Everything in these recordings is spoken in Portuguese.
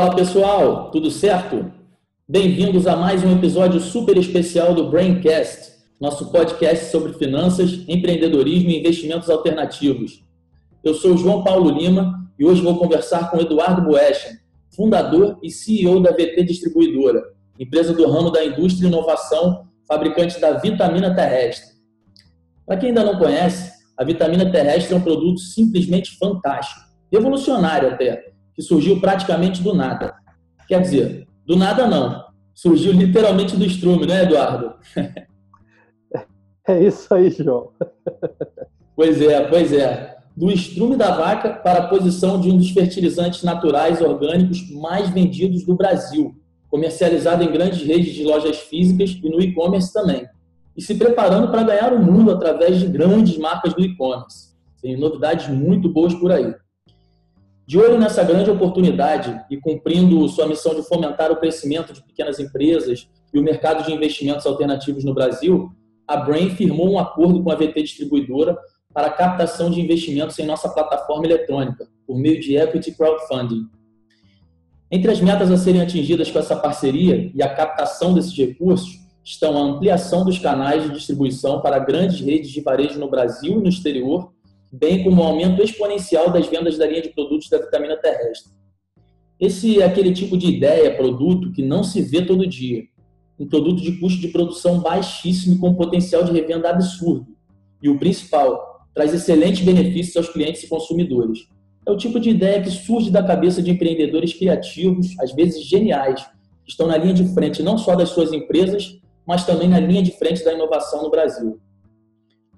Fala pessoal, tudo certo? Bem-vindos a mais um episódio super especial do Braincast, nosso podcast sobre finanças, empreendedorismo e investimentos alternativos. Eu sou João Paulo Lima e hoje vou conversar com Eduardo Boeschen, fundador e CEO da VT Distribuidora, empresa do ramo da indústria e inovação, fabricante da vitamina terrestre. Para quem ainda não conhece, a vitamina terrestre é um produto simplesmente fantástico, revolucionário até, que surgiu praticamente do nada. Quer dizer, do nada não, surgiu literalmente do estrume, né, Eduardo? É isso aí, João. Pois é, pois é. Do estrume da vaca para a posição de um dos fertilizantes naturais orgânicos mais vendidos do Brasil, comercializado em grandes redes de lojas físicas e no e-commerce também e se preparando para ganhar o mundo através de grandes marcas do e-commerce. Tem novidades muito boas por aí. De olho nessa grande oportunidade e cumprindo sua missão de fomentar o crescimento de pequenas empresas e o mercado de investimentos alternativos no Brasil, a Brain firmou um acordo com a VT Distribuidora para a captação de investimentos em nossa plataforma eletrônica, por meio de equity crowdfunding. Entre as metas a serem atingidas com essa parceria e a captação desses recursos estão a ampliação dos canais de distribuição para grandes redes de varejo no Brasil e no exterior, bem como o aumento exponencial das vendas da linha de produtos da vitamina terrestre. Esse é aquele tipo de ideia, produto, que não se vê todo dia. Um produto de custo de produção baixíssimo com potencial de revenda absurdo. E o principal, traz excelentes benefícios aos clientes e consumidores. É o tipo de ideia que surge da cabeça de empreendedores criativos, às vezes geniais, que estão na linha de frente não só das suas empresas, mas também na linha de frente da inovação no Brasil.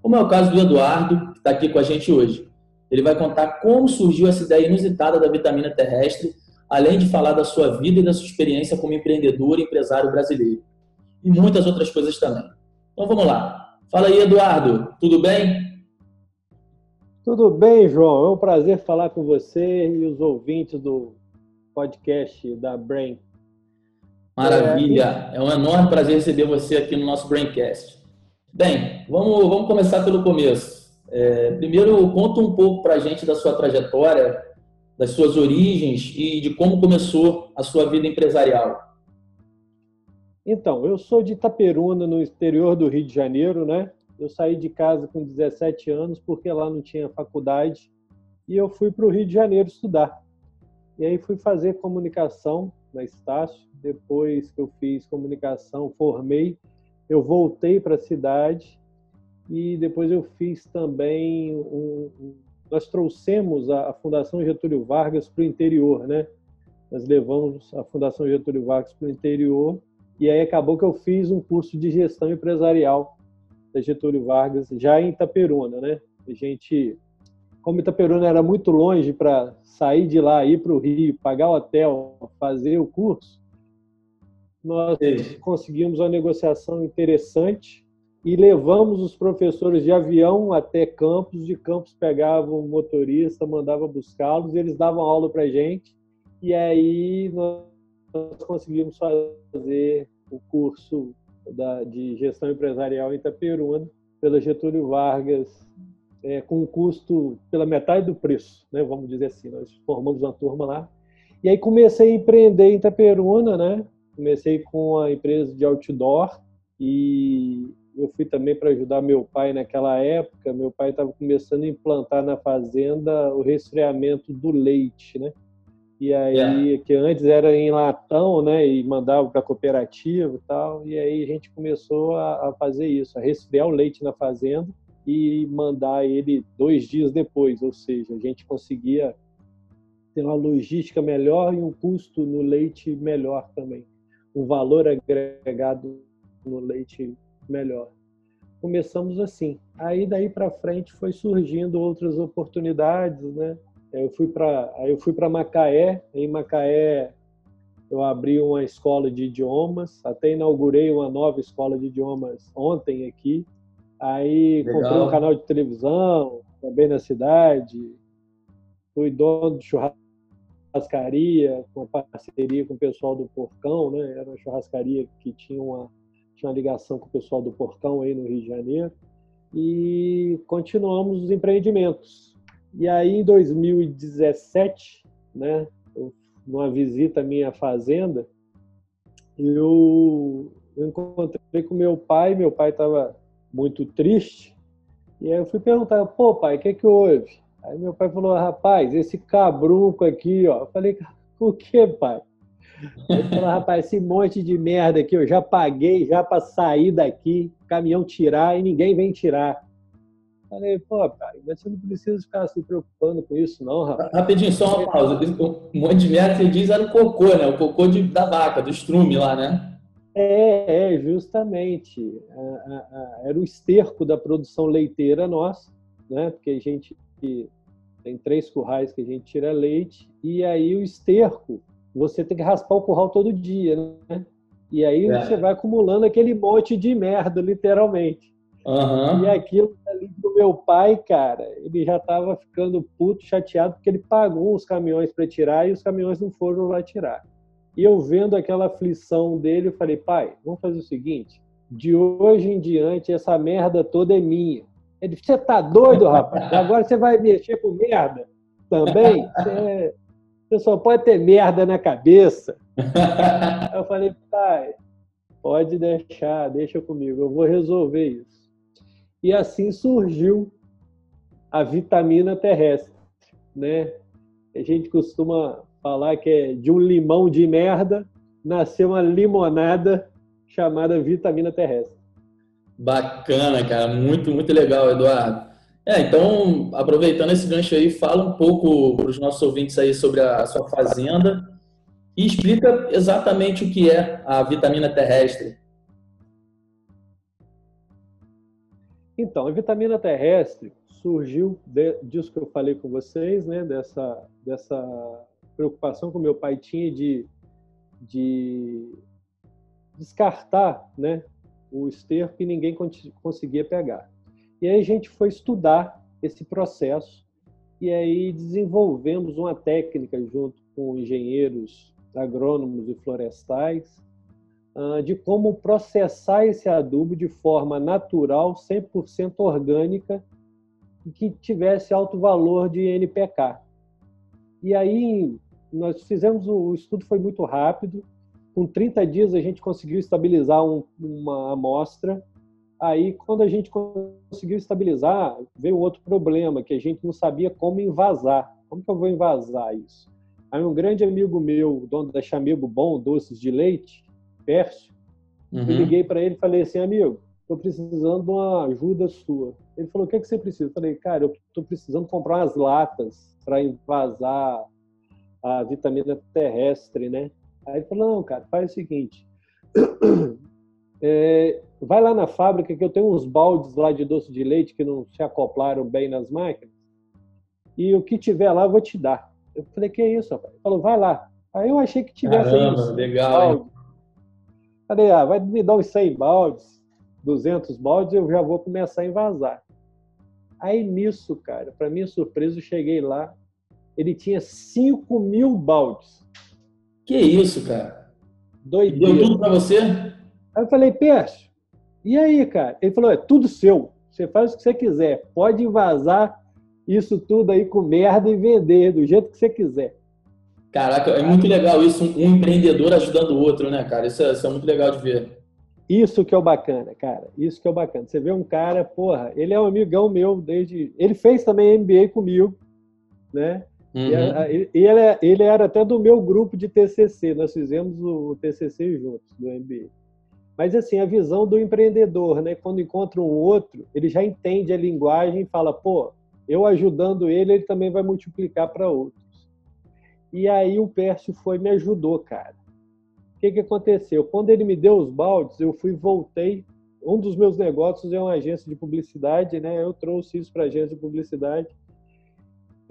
Como é o caso do Eduardo, que está aqui com a gente hoje. Ele vai contar como surgiu essa ideia inusitada da vitamina terrestre, além de falar da sua vida e da sua experiência como empreendedor e empresário brasileiro. E muitas outras coisas também. Então vamos lá. Fala aí, Eduardo, tudo bem? Tudo bem, João. É um prazer falar com você e os ouvintes do podcast da Brain. Maravilha! É, é um enorme prazer receber você aqui no nosso Braincast. Bem, vamos, vamos começar pelo começo. É, primeiro, conta um pouco para a gente da sua trajetória, das suas origens e de como começou a sua vida empresarial. Então, eu sou de Itaperuna, no exterior do Rio de Janeiro, né? Eu saí de casa com 17 anos porque lá não tinha faculdade e eu fui para o Rio de Janeiro estudar. E aí fui fazer comunicação na Estácio. Depois que eu fiz comunicação, formei, eu voltei para a cidade e depois eu fiz também um, um, nós trouxemos a, a Fundação Getúlio Vargas para o interior, né? Nós levamos a Fundação Getúlio Vargas para o interior e aí acabou que eu fiz um curso de gestão empresarial da Getúlio Vargas já em Itaperuna, né? A gente como Itaperuna era muito longe para sair de lá, ir para o Rio, pagar o hotel, fazer o curso, nós Sim. conseguimos uma negociação interessante e levamos os professores de avião até Campos, de Campos pegavam o motorista, mandava buscá-los, eles davam aula para gente e aí nós conseguimos fazer o curso da, de gestão empresarial em Itaperuna pela Getúlio Vargas é, com um custo pela metade do preço, né? Vamos dizer assim, nós formamos uma turma lá. E aí comecei a empreender em Itaperuna, né? Comecei com a empresa de outdoor e eu fui também para ajudar meu pai naquela época. Meu pai estava começando a implantar na fazenda o resfriamento do leite, né? E aí, é. que antes era em latão, né? E mandava para cooperativa e tal. E aí a gente começou a, a fazer isso, a resfriar o leite na fazenda e mandar ele dois dias depois, ou seja, a gente conseguia ter uma logística melhor e um custo no leite melhor também, um valor agregado no leite melhor. Começamos assim. Aí daí para frente foi surgindo outras oportunidades, né? Eu fui para eu fui para Macaé, em Macaé eu abri uma escola de idiomas, até inaugurei uma nova escola de idiomas ontem aqui, Aí Legal. comprei um canal de televisão também na cidade. Fui dono de churrascaria, com parceria com o pessoal do Porcão, né? Era uma churrascaria que tinha uma, tinha uma ligação com o pessoal do Porcão aí no Rio de Janeiro. E continuamos os empreendimentos. E aí, em 2017, né, numa visita à minha fazenda, eu, eu encontrei com meu pai, meu pai estava muito triste, e aí eu fui perguntar, pô pai, o que é que houve? Aí meu pai falou, rapaz, esse cabrunco aqui, ó. Eu falei, o que, pai? Ele falou, rapaz, esse monte de merda aqui, eu já paguei já para sair daqui, caminhão tirar e ninguém vem tirar. Falei, pô, pai, mas você não precisa ficar se preocupando com isso, não, rapaz. Rapidinho, só uma pausa. Um monte de merda que você diz era o cocô, né? O cocô de, da vaca, do estrume lá, né? É, é justamente. Era o esterco da produção leiteira nossa, né? Porque a gente tem três currais que a gente tira leite, e aí o esterco, você tem que raspar o curral todo dia, né? E aí é. você vai acumulando aquele monte de merda, literalmente. Uhum. E aquilo ali pro meu pai, cara, ele já estava ficando puto, chateado, porque ele pagou os caminhões para tirar e os caminhões não foram lá tirar. E eu vendo aquela aflição dele, eu falei, pai, vamos fazer o seguinte: de hoje em diante, essa merda toda é minha. Ele disse, você tá doido, rapaz? Agora você vai mexer com merda também? Você, você só pode ter merda na cabeça. eu falei, pai, pode deixar, deixa comigo, eu vou resolver isso. E assim surgiu a vitamina terrestre, né? A gente costuma falar que é de um limão de merda nasceu uma limonada chamada vitamina terrestre. Bacana, cara, muito muito legal, Eduardo. É, então, aproveitando esse gancho aí, fala um pouco para os nossos ouvintes aí sobre a sua fazenda e explica exatamente o que é a vitamina terrestre. Então, a vitamina terrestre surgiu de, disso que eu falei com vocês, né? Dessa, dessa preocupação que o meu pai tinha de, de descartar, né? O esterco que ninguém conseguia pegar. E aí a gente foi estudar esse processo e aí desenvolvemos uma técnica junto com engenheiros agrônomos e florestais ah, de como processar esse adubo de forma natural, 100% orgânica e que tivesse alto valor de NPK. E aí nós fizemos o estudo foi muito rápido. Com 30 dias a gente conseguiu estabilizar um, uma amostra. Aí quando a gente conseguiu estabilizar, veio outro problema que a gente não sabia como invasar. Como que eu vou invasar isso? Aí um grande amigo meu, dono da Chamigo Bom Doces de Leite, Pércio, uhum. eu liguei para ele e falei assim, amigo, estou precisando de uma ajuda sua. Ele falou, o que, é que você precisa? Eu falei, cara, eu estou precisando comprar umas latas para invasar a vitamina terrestre, né? Aí ele falou, não, cara, faz o seguinte, é, vai lá na fábrica que eu tenho uns baldes lá de doce de leite que não se acoplaram bem nas máquinas e o que tiver lá eu vou te dar. Eu falei, que é isso, rapaz? Ele falou, vai lá. Aí eu achei que tivesse Caramba, isso. legal, hein? Falei, ah, vai me dar uns 100 baldes, 200 baldes, eu já vou começar a invasar. Aí nisso, cara, para minha surpresa, eu cheguei lá, ele tinha 5 mil baldes. Que isso, cara? Doideira. Deu tudo para você? Aí eu falei, Pércio, e aí, cara? Ele falou, é tudo seu. Você faz o que você quiser. Pode invasar isso tudo aí com merda e vender do jeito que você quiser. Caraca, é muito legal isso, um empreendedor ajudando o outro, né, cara? Isso é, isso é, muito legal de ver. Isso que é o bacana, cara. Isso que é o bacana. Você vê um cara, porra, ele é um amigão meu desde. Ele fez também MBA comigo, né? Uhum. E, ele, é, ele era até do meu grupo de TCC. Nós fizemos o TCC juntos, do MBA. Mas, assim, a visão do empreendedor, né? Quando encontra um outro, ele já entende a linguagem e fala, pô, eu ajudando ele, ele também vai multiplicar para outro. E aí o Pércio foi me ajudou, cara. O que, que aconteceu? Quando ele me deu os baldes, eu fui voltei. Um dos meus negócios é uma agência de publicidade, né? Eu trouxe isso para a agência de publicidade.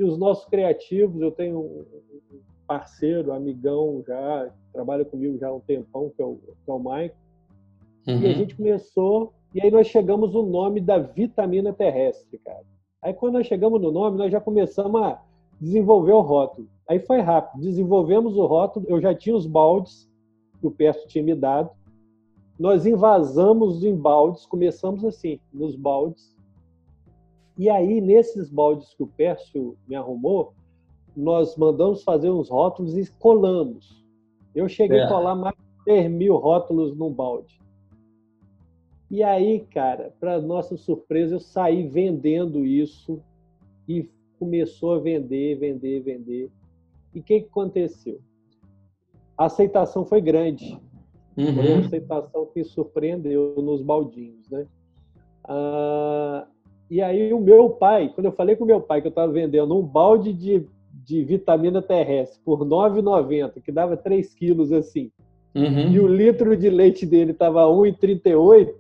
E os nossos criativos, eu tenho um parceiro, amigão já, trabalha comigo já há um tempão, que é o, que é o Mike. Uhum. E a uhum. gente começou, e aí nós chegamos no nome da vitamina terrestre, cara. Aí quando nós chegamos no nome, nós já começamos a desenvolver o rótulo. Aí foi rápido, desenvolvemos o rótulo, eu já tinha os baldes que o Perto tinha me dado. Nós invasamos em baldes, começamos assim, nos baldes. E aí, nesses baldes que o Pércio me arrumou, nós mandamos fazer uns rótulos e colamos. Eu cheguei é. a colar mais de 3 mil rótulos num balde. E aí, cara, para nossa surpresa, eu saí vendendo isso e começou a vender, vender, vender. E o que, que aconteceu? A aceitação foi grande. Uhum. Foi uma aceitação que surpreendeu nos baldinhos, né? Ah, e aí o meu pai, quando eu falei com o meu pai que eu estava vendendo um balde de, de vitamina terrestre por R$ 9,90, que dava 3 quilos assim, uhum. e o litro de leite dele estava R$ 1,38,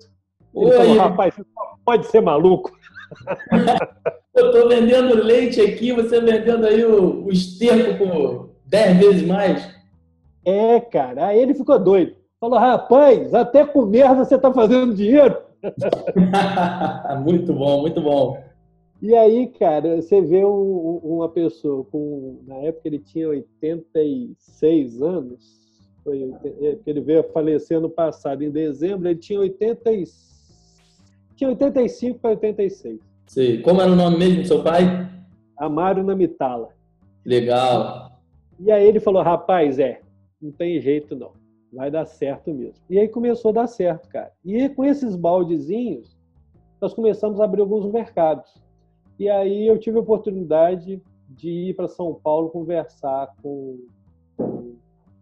ele falou, rapaz, pode ser maluco. Eu estou vendendo leite aqui, você vendendo aí o, o esterco por 10 vezes mais. É, cara. Aí ele ficou doido. Falou, rapaz, até com merda você está fazendo dinheiro. muito bom, muito bom. E aí, cara, você vê um, uma pessoa com. Na época ele tinha 86 anos. Foi, ele veio falecer ano passado, em dezembro, ele tinha 86 tinha 85 para 86. Sim. Como era o nome mesmo do seu pai? Amaro Namitala. Legal. E aí ele falou, rapaz, é, não tem jeito não. Vai dar certo mesmo. E aí começou a dar certo, cara. E com esses baldezinhos, nós começamos a abrir alguns mercados. E aí eu tive a oportunidade de ir para São Paulo conversar com um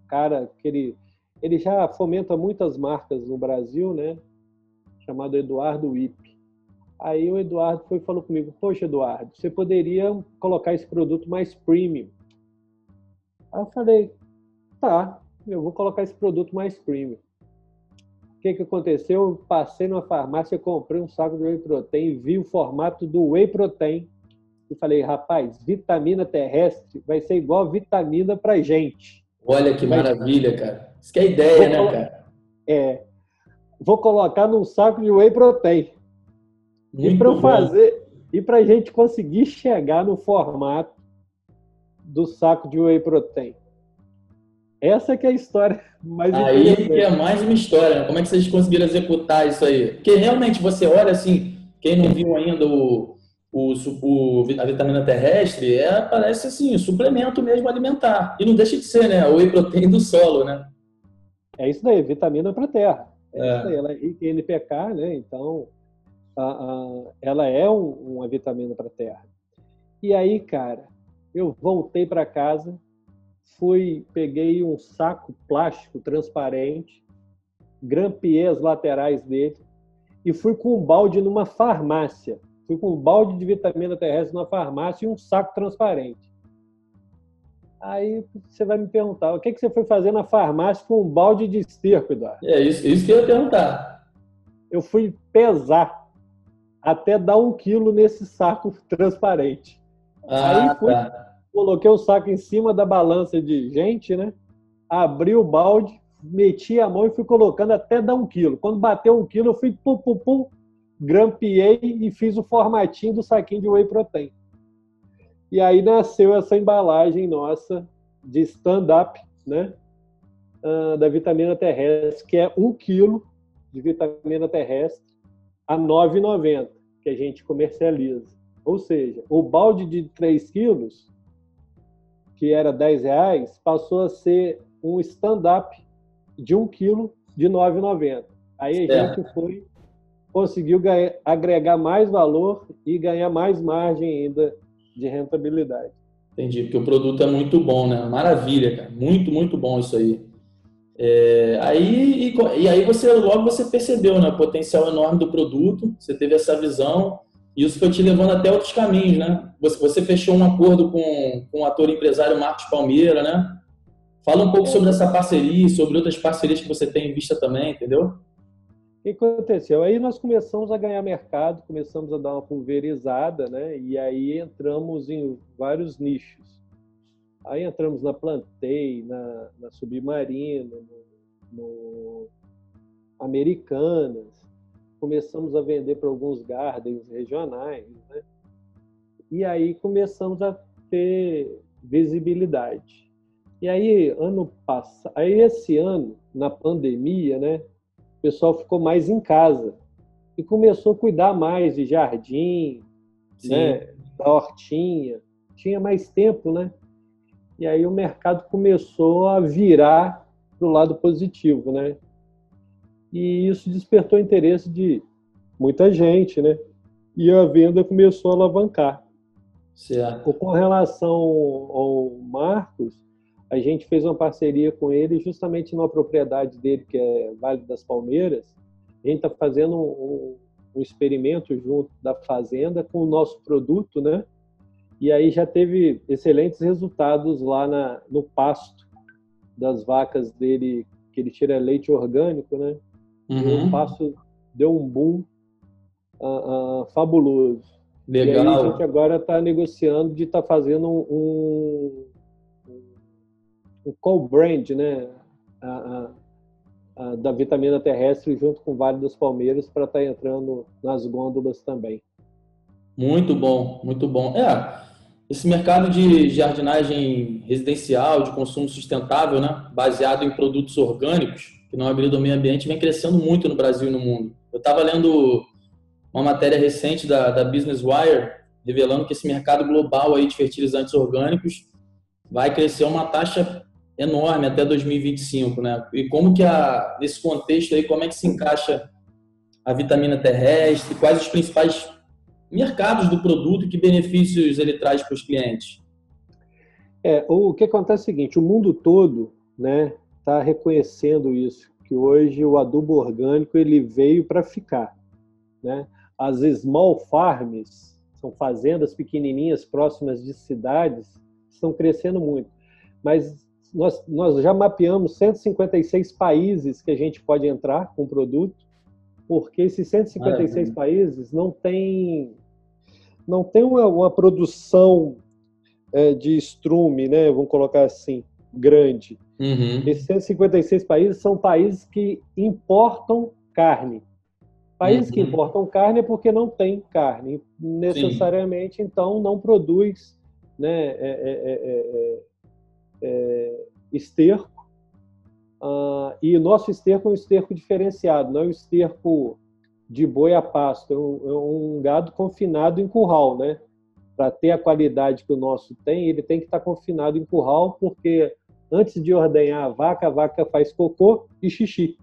cara que ele, ele já fomenta muitas marcas no Brasil, né? chamado Eduardo Wip. Aí o Eduardo foi falou comigo: Poxa, Eduardo, você poderia colocar esse produto mais premium. Aí eu falei: Tá, eu vou colocar esse produto mais premium. O que, que aconteceu? Eu passei numa farmácia, comprei um saco de whey protein, vi o formato do whey protein e falei: Rapaz, vitamina terrestre vai ser igual vitamina pra gente. Olha que maravilha, cara. Isso que é ideia, né, cara? É vou colocar num saco de whey protein. Muito e para fazer e para a gente conseguir chegar no formato do saco de whey protein. Essa que é a história mais Aí que é mais uma história. Né? Como é que vocês conseguiram executar isso aí? Porque realmente você olha assim, quem não viu ainda o, o, o a vitamina terrestre, é, parece assim, suplemento mesmo alimentar. E não deixa de ser, né? O whey protein do solo, né? É isso daí, vitamina para terra. É. Ela é rica em NPK, né? Então, a, a, ela é um, uma vitamina para a terra. E aí, cara, eu voltei para casa, fui, peguei um saco plástico transparente, grampeei as laterais dele e fui com um balde numa farmácia. Fui com um balde de vitamina terrestre numa farmácia e um saco transparente. Aí você vai me perguntar, o que, que você foi fazer na farmácia com um balde de esterco, Eduardo? É isso, isso que eu ia perguntar. Eu fui pesar até dar um quilo nesse saco transparente. Ah, Aí fui, tá. Coloquei o saco em cima da balança de gente, né? Abri o balde, meti a mão e fui colocando até dar um quilo. Quando bateu um quilo, eu fui pum, pum, pum, grampeei e fiz o formatinho do saquinho de whey protein. E aí nasceu essa embalagem nossa de stand-up, né? Uh, da vitamina terrestre, que é um quilo de vitamina terrestre a R$ 9,90 que a gente comercializa. Ou seja, o balde de 3 quilos, que era 10 reais, passou a ser um stand-up de 1 quilo de R$ 9,90. Aí a é. gente foi, conseguiu ganhar, agregar mais valor e ganhar mais margem ainda de rentabilidade. Entendi, porque o produto é muito bom, né? Maravilha, cara. Muito, muito bom isso aí. É, aí e, e, aí você logo você percebeu né, o potencial enorme do produto, você teve essa visão isso foi te levando até outros caminhos, né? Você, você fechou um acordo com, com o ator empresário Marcos Palmeira, né? Fala um pouco é. sobre essa parceria, sobre outras parcerias que você tem em vista também, entendeu? O que aconteceu? Aí nós começamos a ganhar mercado, começamos a dar uma pulverizada, né? E aí entramos em vários nichos. Aí entramos na Plantei, na, na Submarina, no, no Americanas. Começamos a vender para alguns gardens regionais, né? E aí começamos a ter visibilidade. E aí, ano passado, aí esse ano, na pandemia, né? o pessoal ficou mais em casa e começou a cuidar mais de jardim, né, da hortinha, tinha mais tempo, né? E aí o mercado começou a virar para o lado positivo, né? E isso despertou interesse de muita gente, né? E a venda começou a alavancar. Certo. Com relação ao Marcos, a gente fez uma parceria com ele justamente numa propriedade dele, que é Vale das Palmeiras. A gente está fazendo um, um, experimento junto da fazenda com o nosso produto, né? E aí já teve excelentes resultados lá na, no pasto das vacas dele, que ele tira leite orgânico, né? Uhum. O pasto deu um boom uh, uh, fabuloso. Legal. E aí a gente agora está negociando de estar tá fazendo um, um co-brand, né? A, da vitamina terrestre junto com o Vale dos Palmeiras para estar tá entrando nas gôndolas também. Muito bom, muito bom. É, esse mercado de jardinagem residencial, de consumo sustentável, né, baseado em produtos orgânicos, que não agrida o meio ambiente, vem crescendo muito no Brasil e no mundo. Eu estava lendo uma matéria recente da, da Business Wire revelando que esse mercado global aí de fertilizantes orgânicos vai crescer uma taxa enorme até 2025, né? E como que a nesse contexto aí como é que se encaixa a vitamina terrestre? Quais os principais mercados do produto e que benefícios ele traz para os clientes? É, o que acontece é o seguinte, o mundo todo, né, está reconhecendo isso, que hoje o adubo orgânico ele veio para ficar, né? As small farms, são fazendas pequenininhas próximas de cidades, estão crescendo muito. Mas nós, nós já mapeamos 156 países que a gente pode entrar com o produto, porque esses 156 países não tem não tem uma, uma produção é, de estrume, né? Vamos colocar assim, grande. Uhum. Esses 156 países são países que importam carne. Países uhum. que importam carne é porque não tem carne necessariamente, Sim. então não produz né, é, é, é, é, esterco. Uh, e o nosso esterco é um esterco diferenciado, não é um esterco de boi a pasto, é um, é um gado confinado em curral, né? Para ter a qualidade que o nosso tem, ele tem que estar confinado em curral, porque antes de ordenhar a vaca, a vaca faz cocô e xixi.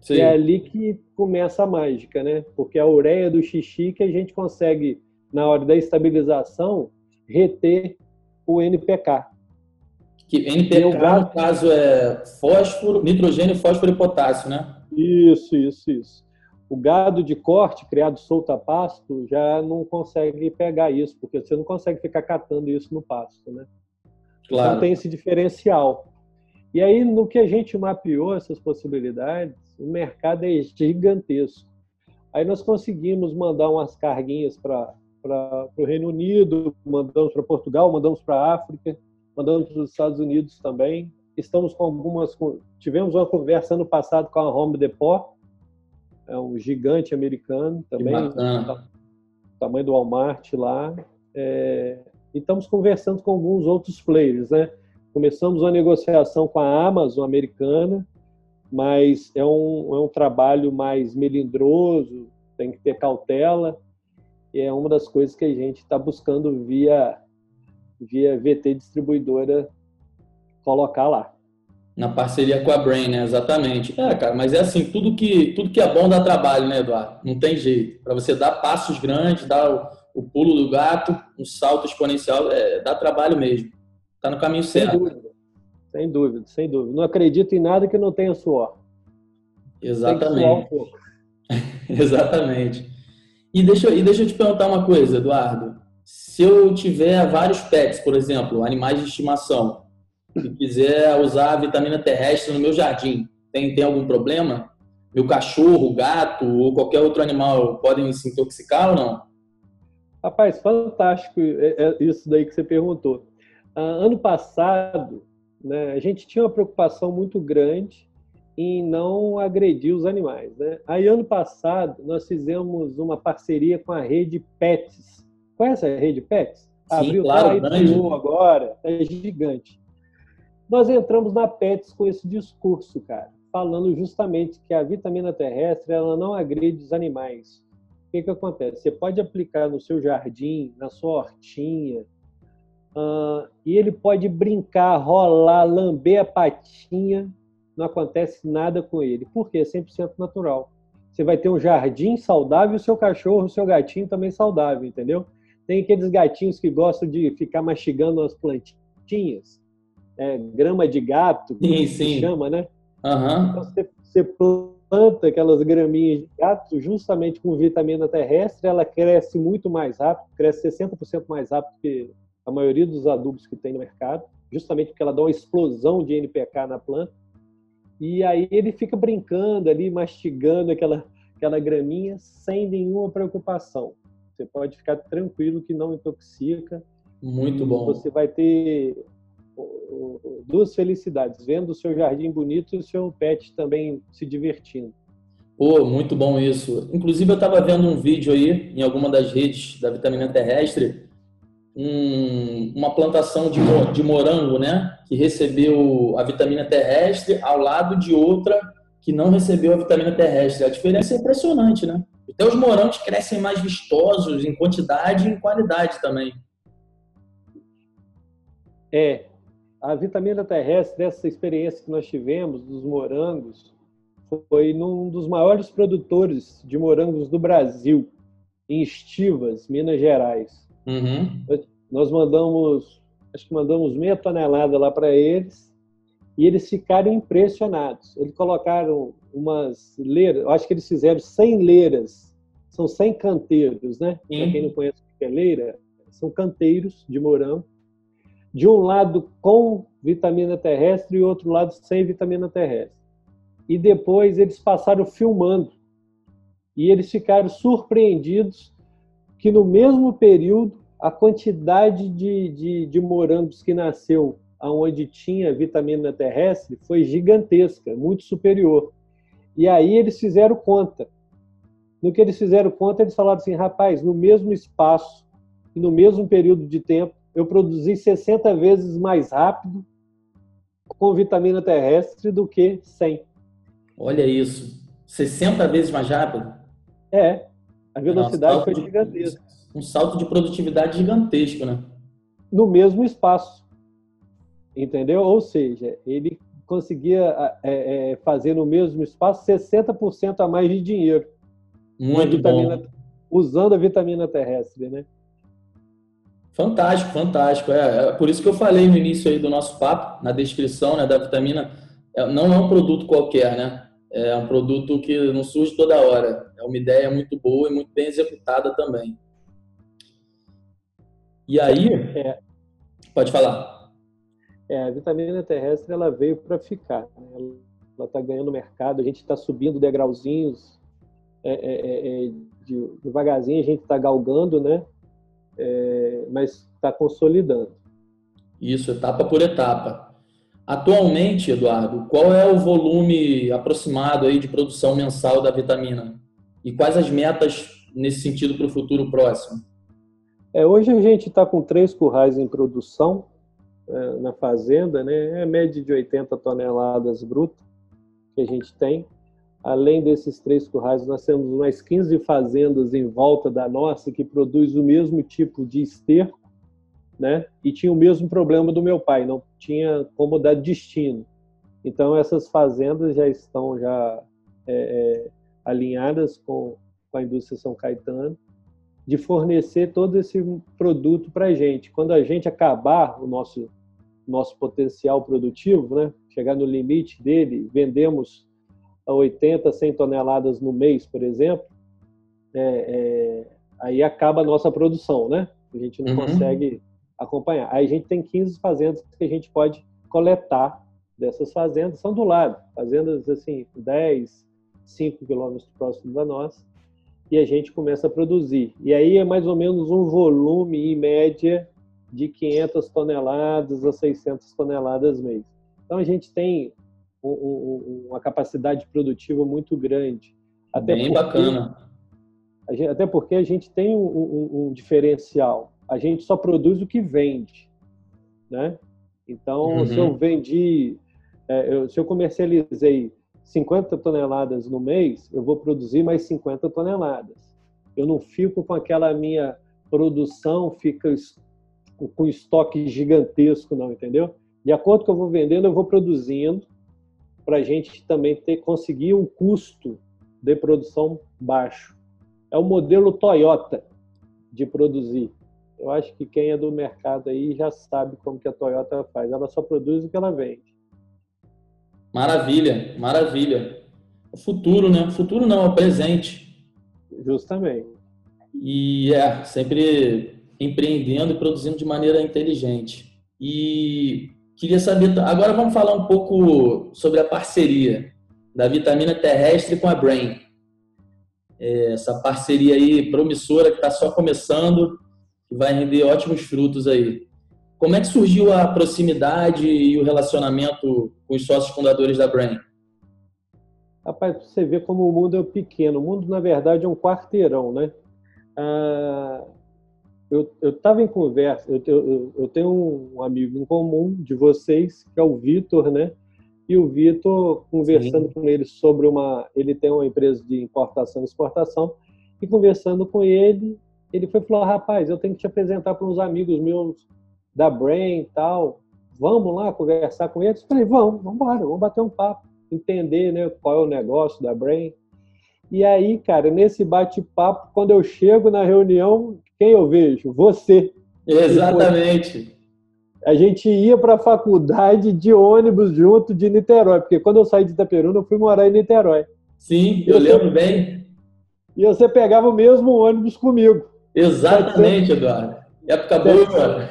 Sim. E é ali que começa a mágica, né? Porque a ureia do xixi que a gente consegue, na hora da estabilização, reter o NPK. Que NPK, no caso, é fósforo, nitrogênio, fósforo e potássio, né? Isso, isso, isso. O gado de corte, criado solto a pasto, já não consegue pegar isso, porque você não consegue ficar catando isso no pasto, né? Claro. Então tem esse diferencial. E aí, no que a gente mapeou essas possibilidades, o mercado é gigantesco. Aí nós conseguimos mandar umas carguinhas para o Reino Unido, mandamos para Portugal, mandamos para a África, mandamos para os Estados Unidos também. Estamos com algumas. Tivemos uma conversa ano passado com a Home Depot, é um gigante americano também, tamanho do Walmart lá. É, e estamos conversando com alguns outros players, né? Começamos uma negociação com a Amazon americana, mas é um, é um trabalho mais melindroso, tem que ter cautela. E é uma das coisas que a gente está buscando via via VT distribuidora colocar lá. Na parceria com a Brain, né? Exatamente. É, cara, mas é assim, tudo que, tudo que é bom dá trabalho, né, Eduardo? Não tem jeito. Para você dar passos grandes, dar o, pulo do gato, um salto exponencial, é, dá trabalho mesmo. Tá no caminho certo. Sem dúvida. Sem dúvida, sem dúvida. Não acredito em nada que não tenha suor. Exatamente. Um Exatamente. E deixa, e deixa eu te perguntar uma coisa, Eduardo se eu tiver vários pets, por exemplo, animais de estimação, e quiser usar a vitamina terrestre no meu jardim, tem, tem algum problema? Meu cachorro, gato ou qualquer outro animal podem se intoxicar ou não? Rapaz, fantástico é, é isso daí que você perguntou. Ah, ano passado, né, a gente tinha uma preocupação muito grande em não agredir os animais. Né? Aí, ano passado, nós fizemos uma parceria com a rede Pets, Conhece a rede Pets? Sim, Abriu claro, tá aí, agora, é gigante. Nós entramos na Pets com esse discurso, cara, falando justamente que a vitamina terrestre ela não agride os animais. Que, que acontece? Você pode aplicar no seu jardim, na sua hortinha, Uh, e ele pode brincar, rolar, lamber a patinha, não acontece nada com ele. Por quê? É 100% natural. Você vai ter um jardim saudável e o seu cachorro, o seu gatinho também saudável, entendeu? Tem aqueles gatinhos que gostam de ficar mastigando as plantinhas, é, grama de gato, sim, sim. chama, né? Uhum. Então, você, você planta aquelas graminhas de gato justamente com vitamina terrestre, ela cresce muito mais rápido, cresce 60% mais rápido que a maioria dos adubos que tem no mercado, justamente porque ela dá uma explosão de NPK na planta. E aí ele fica brincando ali, mastigando aquela, aquela graminha sem nenhuma preocupação. Você pode ficar tranquilo que não intoxica. Muito bom. Você vai ter duas felicidades, vendo o seu jardim bonito e o seu pet também se divertindo. Pô, muito bom isso. Inclusive, eu estava vendo um vídeo aí em alguma das redes da vitamina terrestre, um, uma plantação de, de morango, né? Que recebeu a vitamina terrestre ao lado de outra que não recebeu a vitamina terrestre. A diferença é impressionante, né? Até os morangos crescem mais vistosos em quantidade e em qualidade também. É, a vitamina terrestre, essa experiência que nós tivemos dos morangos, foi num dos maiores produtores de morangos do Brasil, em Estivas, Minas Gerais. Uhum. Nós mandamos, acho que mandamos meia tonelada lá para eles e eles ficaram impressionados. Eles colocaram umas leiras, eu acho que eles fizeram 100 leiras, são 100 canteiros, né? Para quem não conhece o que é leira, são canteiros de morango de um lado com vitamina terrestre e outro lado sem vitamina terrestre. E depois eles passaram filmando. E eles ficaram surpreendidos que no mesmo período a quantidade de, de, de morangos que nasceu aonde tinha vitamina terrestre foi gigantesca, muito superior. E aí eles fizeram conta. No que eles fizeram conta, eles falaram assim, rapaz, no mesmo espaço e no mesmo período de tempo, eu produzi 60 vezes mais rápido com vitamina terrestre do que sem. Olha isso. 60 vezes mais rápido? É. A velocidade foi gigantesca. Um salto de produtividade gigantesco, né? No mesmo espaço. Entendeu? Ou seja, ele conseguia é, é, fazer no mesmo espaço 60% a mais de dinheiro. Muito vitamina, bom. Usando a vitamina terrestre, né? Fantástico, fantástico. É, é, por isso que eu falei no início aí do nosso papo, na descrição né, da vitamina, é, não é um produto qualquer, né? É um produto que não surge toda hora. É uma ideia muito boa e muito bem executada também. E aí, é, pode falar. É, a vitamina terrestre ela veio para ficar. Né? Ela está ganhando mercado, a gente está subindo degrauzinhos, é, é, é de, devagarzinho a gente está galgando, né? Mas está consolidando. Isso, etapa por etapa. Atualmente, Eduardo, qual é o volume aproximado aí de produção mensal da vitamina? E quais as metas nesse sentido para o futuro próximo? É, hoje a gente está com três currais em produção é, na fazenda, né? É média de 80 toneladas brutas que a gente tem. Além desses três currais, nós temos mais 15 fazendas em volta da nossa que produz o mesmo tipo de esterco, né? E tinha o mesmo problema do meu pai, não tinha como dar destino. Então essas fazendas já estão já é, é, alinhadas com, com a indústria São Caetano de fornecer todo esse produto para a gente. Quando a gente acabar o nosso nosso potencial produtivo, né? Chegar no limite dele, vendemos a 80, 100 toneladas no mês, por exemplo, é, é, aí acaba a nossa produção, né? A gente não uhum. consegue acompanhar. Aí a gente tem 15 fazendas que a gente pode coletar dessas fazendas, são do lado, fazendas assim, 10, 5 quilômetros próximo da nossa, e a gente começa a produzir. E aí é mais ou menos um volume, em média, de 500 toneladas a 600 toneladas mês. Então a gente tem uma capacidade produtiva muito grande. Até Bem porque, bacana. Gente, até porque a gente tem um, um, um, diferencial. A gente só produz o que vende, né? Então, uhum. se eu vendi, é, eu, se eu comercializei 50 toneladas no mês, eu vou produzir mais 50 toneladas. Eu não fico com aquela minha produção fica com estoque gigantesco, não, entendeu? De acordo com o que eu vou vendendo, eu vou produzindo para a gente também ter conseguir um custo de produção baixo. É o modelo Toyota de produzir. Eu acho que quem é do mercado aí já sabe como que a Toyota faz. Ela só produz o que ela vende. Maravilha, maravilha. O futuro, né? O futuro não, é o presente. Justamente. E é, sempre empreendendo e produzindo de maneira inteligente. E queria saber, agora vamos falar um pouco sobre a parceria da vitamina terrestre com a Brain. É, essa parceria aí promissora que está só começando, que vai render ótimos frutos aí. Como é que surgiu a proximidade e o relacionamento com os sócios fundadores da Brain? Rapaz, você vê como o mundo é pequeno. O mundo, na verdade, é um quarteirão, né? Ah, eu estava em conversa, eu, eu, eu, tenho um amigo em comum de vocês, que é o Vitor, né? E o Vitor, conversando Sim. com ele sobre uma. Ele tem uma empresa de importação e exportação, e conversando com ele, ele foi falar: rapaz, eu tenho que te apresentar para uns amigos meus da Brain e tal. Vamos lá conversar com eles? Eu falei: vamos, vamos embora, vamos bater um papo, entender né, qual é o negócio da Brain. E aí, cara, nesse bate-papo, quando eu chego na reunião, quem eu vejo? Você. Exatamente. A gente ia para a faculdade de ônibus junto de Niterói, porque quando eu saí de Itaperuna, eu fui morar em Niterói. Sim, eu lembro bem. E você pegava o mesmo ônibus comigo. Exatamente, Eduardo. Época boa.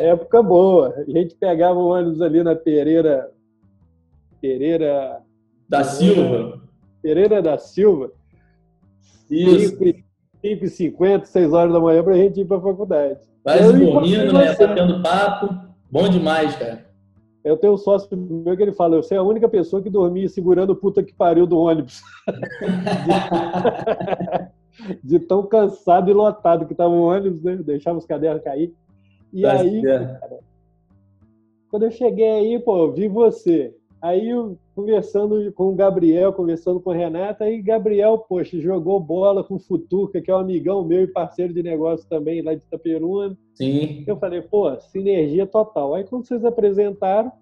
Época boa. A gente pegava o ônibus ali na Pereira. Pereira. Da Silva. Pereira da Silva. Isso. 5h50, 6 horas da manhã para a gente ir para a faculdade. Quase dormindo, né? Batendo papo. Bom demais, cara. Eu tenho um sócio meu que ele fala: você é a única pessoa que dormia segurando o puta que pariu do ônibus. de, tão cansado e lotado que estava o ônibus, né? Deixava os cadernos cair. E tá aí, cara, quando eu cheguei aí, pô, eu vi você. Aí eu conversando com o Gabriel, conversando com a Renata, aí Gabriel, poxa, jogou bola com o Futuca, que é um amigão meu e parceiro de negócio também lá de Itaperuna. Sim. Eu falei, pô, sinergia total. Aí quando vocês apresentaram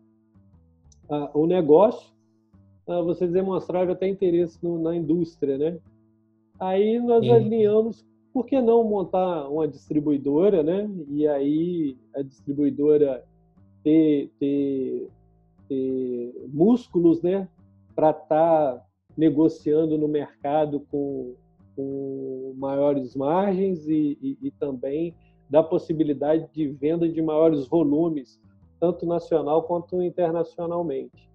ah, o negócio, ah, vocês demonstraram até interesse no, na indústria, né? Aí nós Sim. alinhamos, por que não montar uma distribuidora, né? E aí a distribuidora ter, ter ter músculos, né, para estar tá negociando no mercado com, com maiores margens e, e, e, também da possibilidade de venda de maiores volumes, tanto nacional quanto internacionalmente.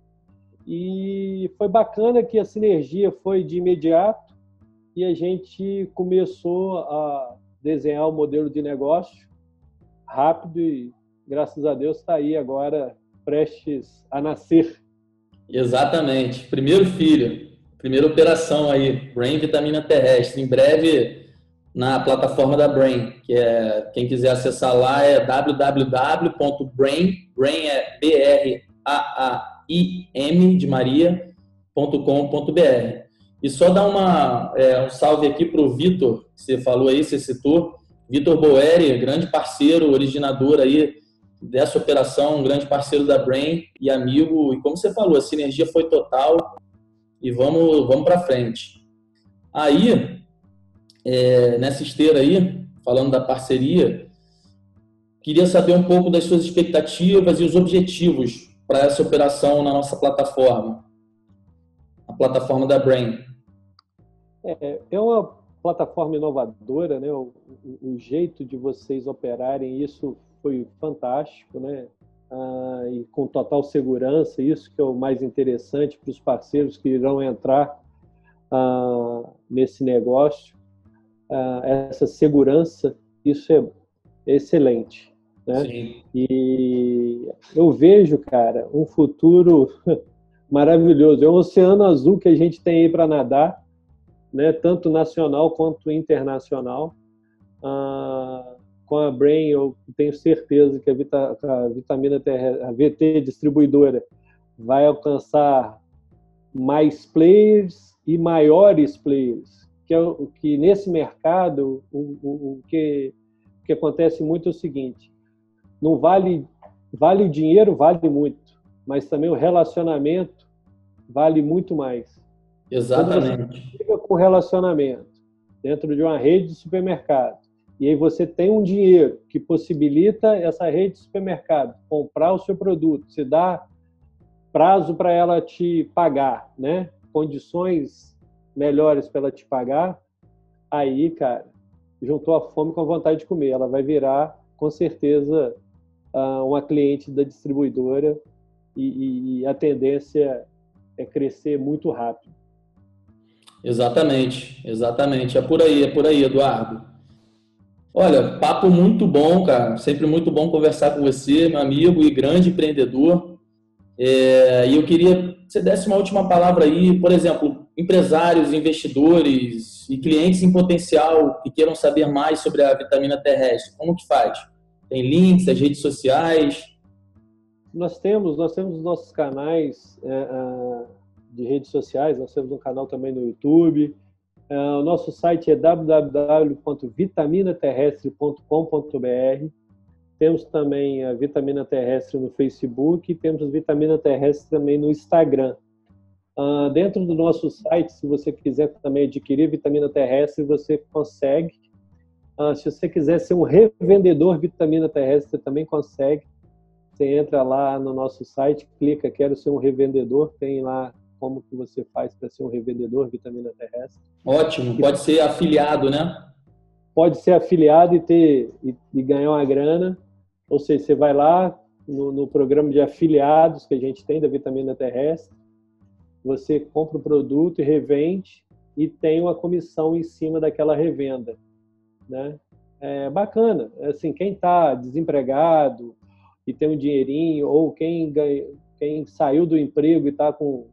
E foi bacana que a sinergia foi de imediato e a gente começou a desenhar o modelo de negócio rápido e graças a Deus está aí agora prestes a nascer. Exatamente. Primeiro filho, primeira operação aí, Brain Vitamina Terrestre. Em breve na plataforma da Brain, que é quem quiser acessar lá é www.brain, Brain é B R A A I M de Maria.com.br. E só dar uma, é, um salve aqui para o Vitor, que você falou aí, você citou. Vitor Boeri, grande parceiro, originador aí dessa operação, um grande parceiro da Brain e amigo. E como você falou, a sinergia foi total e vamos, vamos para frente. Aí, é, nessa esteira aí, falando da parceria, queria saber um pouco das suas expectativas e os objetivos para essa operação na nossa plataforma, a plataforma da Brain. É, é uma plataforma inovadora, né? O, o, o jeito de vocês operarem isso foi fantástico, né? Ah, e com total segurança, isso que é o mais interessante para os parceiros que irão entrar ah, nesse negócio. Ah, essa segurança, isso é excelente. Né? Sim. E eu vejo, cara, um futuro maravilhoso. É um oceano azul que a gente tem aí para nadar, né? tanto nacional quanto internacional. Ah, com a Brain, eu tenho certeza que a, vita, a vitamina terrestre, a VT distribuidora vai alcançar mais players e maiores players. Que, é o, que nesse mercado, o, o, o, que, o que acontece muito é o seguinte: não vale vale o dinheiro, vale muito, mas também o relacionamento vale muito mais. Exatamente. Fica com relacionamento dentro de uma rede de supermercado e aí você tem um dinheiro que possibilita essa rede de supermercado comprar o seu produto, se dá prazo para ela te pagar, né? Condições melhores para ela te pagar, aí, cara, juntou a fome com a vontade de comer. Ela vai virar, com certeza, uma cliente da distribuidora e, a tendência é crescer muito rápido. Exatamente, exatamente. É por aí, é por aí, Eduardo. Olha, papo muito bom, cara. Sempre muito bom conversar com você, meu amigo e grande empreendedor. É, e eu queria que você desse uma última palavra aí, por exemplo, empresários, investidores e clientes em potencial que queiram saber mais sobre a vitamina terrestre. Como que faz? Tem links, as redes sociais? Nós temos, nós temos os nossos canais é, é de redes sociais, nós temos um canal também no YouTube. É, o nosso site é www.vitaminaterrestre.com.br. Temos também a Vitamina Terrestre no Facebook e temos a Vitamina Terrestre também no Instagram. Uh, dentro do nosso site, se você quiser também adquirir vitamina terrestre, você consegue. Uh, se você quiser ser um revendedor vitamina terrestre, você também consegue. Você entra lá no nosso site, clica, quero ser um revendedor, tem lá como que você faz para ser um revendedor vitamina terrestre. Ótimo, pode ser afiliado, né? Pode ser afiliado e ter e, e ganhar uma grana. Ou seja, você vai lá no, no, programa de afiliados que a gente tem da vitamina terrestre, você compra o produto e revende e tem uma comissão em cima daquela revenda, né? É bacana. Assim, quem está desempregado e tem um dinheirinho ou quem ganha, quem saiu do emprego e está com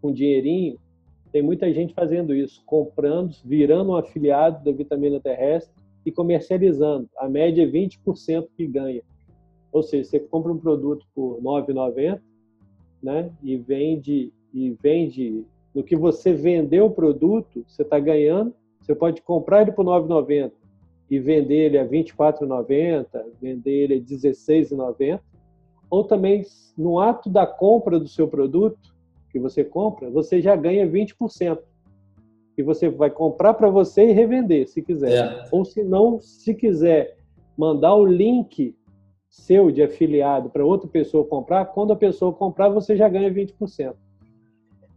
com dinheirinho, tem muita gente fazendo isso, comprando, virando um afiliado da vitamina terrestre e comercializando. A média é 20% que ganha. Ou seja, você compra um produto por R$ 9,90 né, e vende e vende no que você vendeu o produto, você está ganhando. Você pode comprar ele por R$ 9,90 e vender ele a R$ 24,90, vender ele a R$ 16,90. Ou também, no ato da compra do seu produto, que você compra, você já ganha 20%. E você vai comprar para você e revender, se quiser. É. Ou se não, se quiser mandar o link seu de afiliado para outra pessoa comprar, quando a pessoa comprar, você já ganha 20%.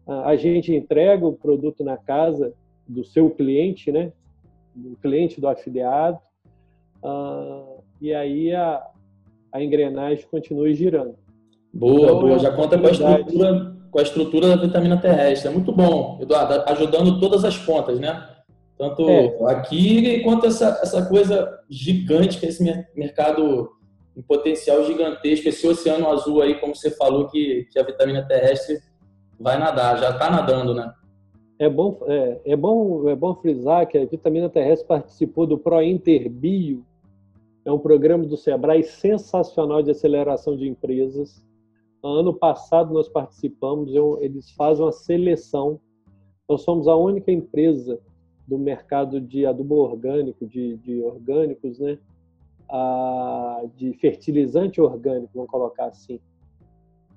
A gente entrega o produto na casa do seu cliente, né? Do cliente do afiliado. Uh, e aí a, a engrenagem continua girando. Boa, então, boa. Já conta com a estrutura com a estrutura da vitamina terrestre. É muito bom, Eduardo, ajudando todas as pontas, né? Tanto é. aqui quanto essa, essa coisa gigante que é esse mercado em potencial gigantesco, esse oceano azul aí, como você falou, que, que a vitamina terrestre vai nadar, já está nadando, né? É bom, é, é, bom, é bom frisar que a vitamina terrestre participou do ProInterbio, é um programa do Sebrae sensacional de aceleração de empresas. Ano passado nós participamos, eu, eles fazem uma seleção. Nós somos a única empresa do mercado de adubo orgânico, de, de orgânicos, né? De fertilizante orgânico, vamos colocar assim,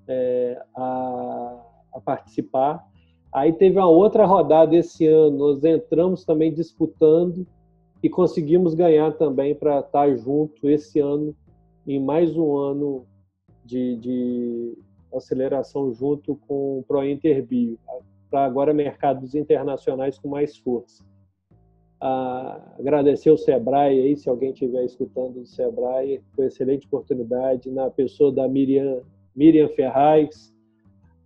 é, a, a participar. Aí teve uma outra rodada esse ano, nós entramos também disputando e conseguimos ganhar também para estar junto esse ano em mais um ano de, de aceleração junto com o ProInterbio, para agora mercados internacionais com mais força. Ah, agradecer o Sebrae aí, se alguém estiver escutando do Sebrae, foi excelente oportunidade, na pessoa da Miriam, Miriam Ferraz,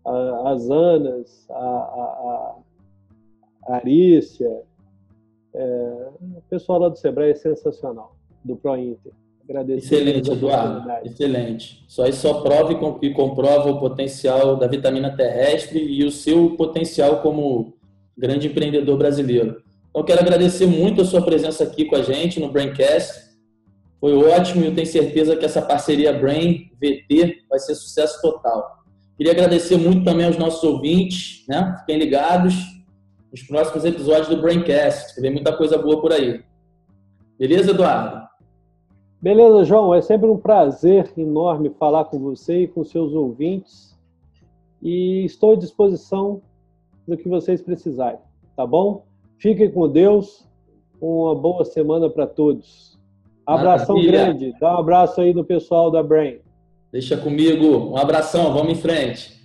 a, as Anas, a, a, a Arícia, é, o pessoal lá do Sebrae é sensacional, do ProInter. Agradecer Excelente, Eduardo. Excelente. Só isso só prova e comprova o potencial da vitamina terrestre e o seu potencial como grande empreendedor brasileiro. Então, quero agradecer muito a sua presença aqui com a gente no Braincast. Foi ótimo e eu tenho certeza que essa parceria Brain VT vai ser sucesso total. Queria agradecer muito também aos nossos ouvintes, né? Fiquem ligados nos próximos episódios do Braincast, que vem muita coisa boa por aí. Beleza, Eduardo? Beleza, João. É sempre um prazer enorme falar com você e com seus ouvintes. E estou à disposição do que vocês precisarem, tá bom? Fiquem com Deus. Uma boa semana para todos. Abração Maravilha. grande. Dá um abraço aí no pessoal da Brain. Deixa comigo. Um abração. Vamos em frente.